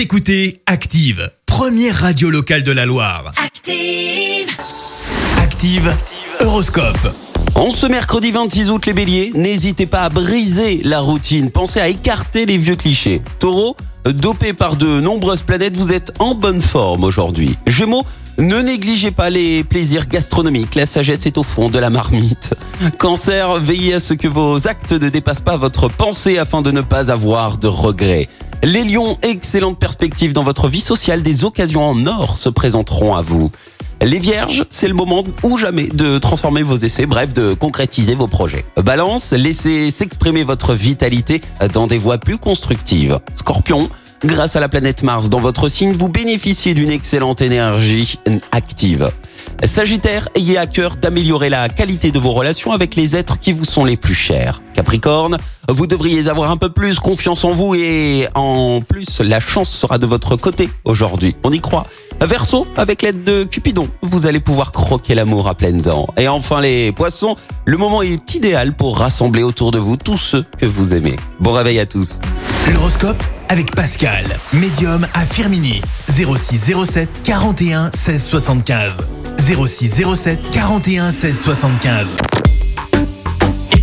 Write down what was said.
Vous écoutez Active, première radio locale de la Loire. Active. Active, Horoscope. En ce mercredi 26 août, les béliers, n'hésitez pas à briser la routine. Pensez à écarter les vieux clichés. Taureau, dopé par de nombreuses planètes, vous êtes en bonne forme aujourd'hui. Gémeaux, ne négligez pas les plaisirs gastronomiques. La sagesse est au fond de la marmite. Cancer, veillez à ce que vos actes ne dépassent pas votre pensée afin de ne pas avoir de regrets. Les lions, excellente perspective dans votre vie sociale. Des occasions en or se présenteront à vous. Les vierges, c'est le moment ou jamais de transformer vos essais, bref, de concrétiser vos projets. Balance, laissez s'exprimer votre vitalité dans des voies plus constructives. Scorpion, grâce à la planète Mars dans votre signe, vous bénéficiez d'une excellente énergie active. Sagittaire, ayez à cœur d'améliorer la qualité de vos relations avec les êtres qui vous sont les plus chers. Capricorne, vous devriez avoir un peu plus confiance en vous et en plus, la chance sera de votre côté aujourd'hui. On y croit. Verseau, avec l'aide de Cupidon, vous allez pouvoir croquer l'amour à pleines dents. Et enfin les poissons, le moment est idéal pour rassembler autour de vous tous ceux que vous aimez. Bon réveil à tous. L'horoscope avec Pascal, médium à Firmini. 06 07 41 16 75. 06 07 41 16 75.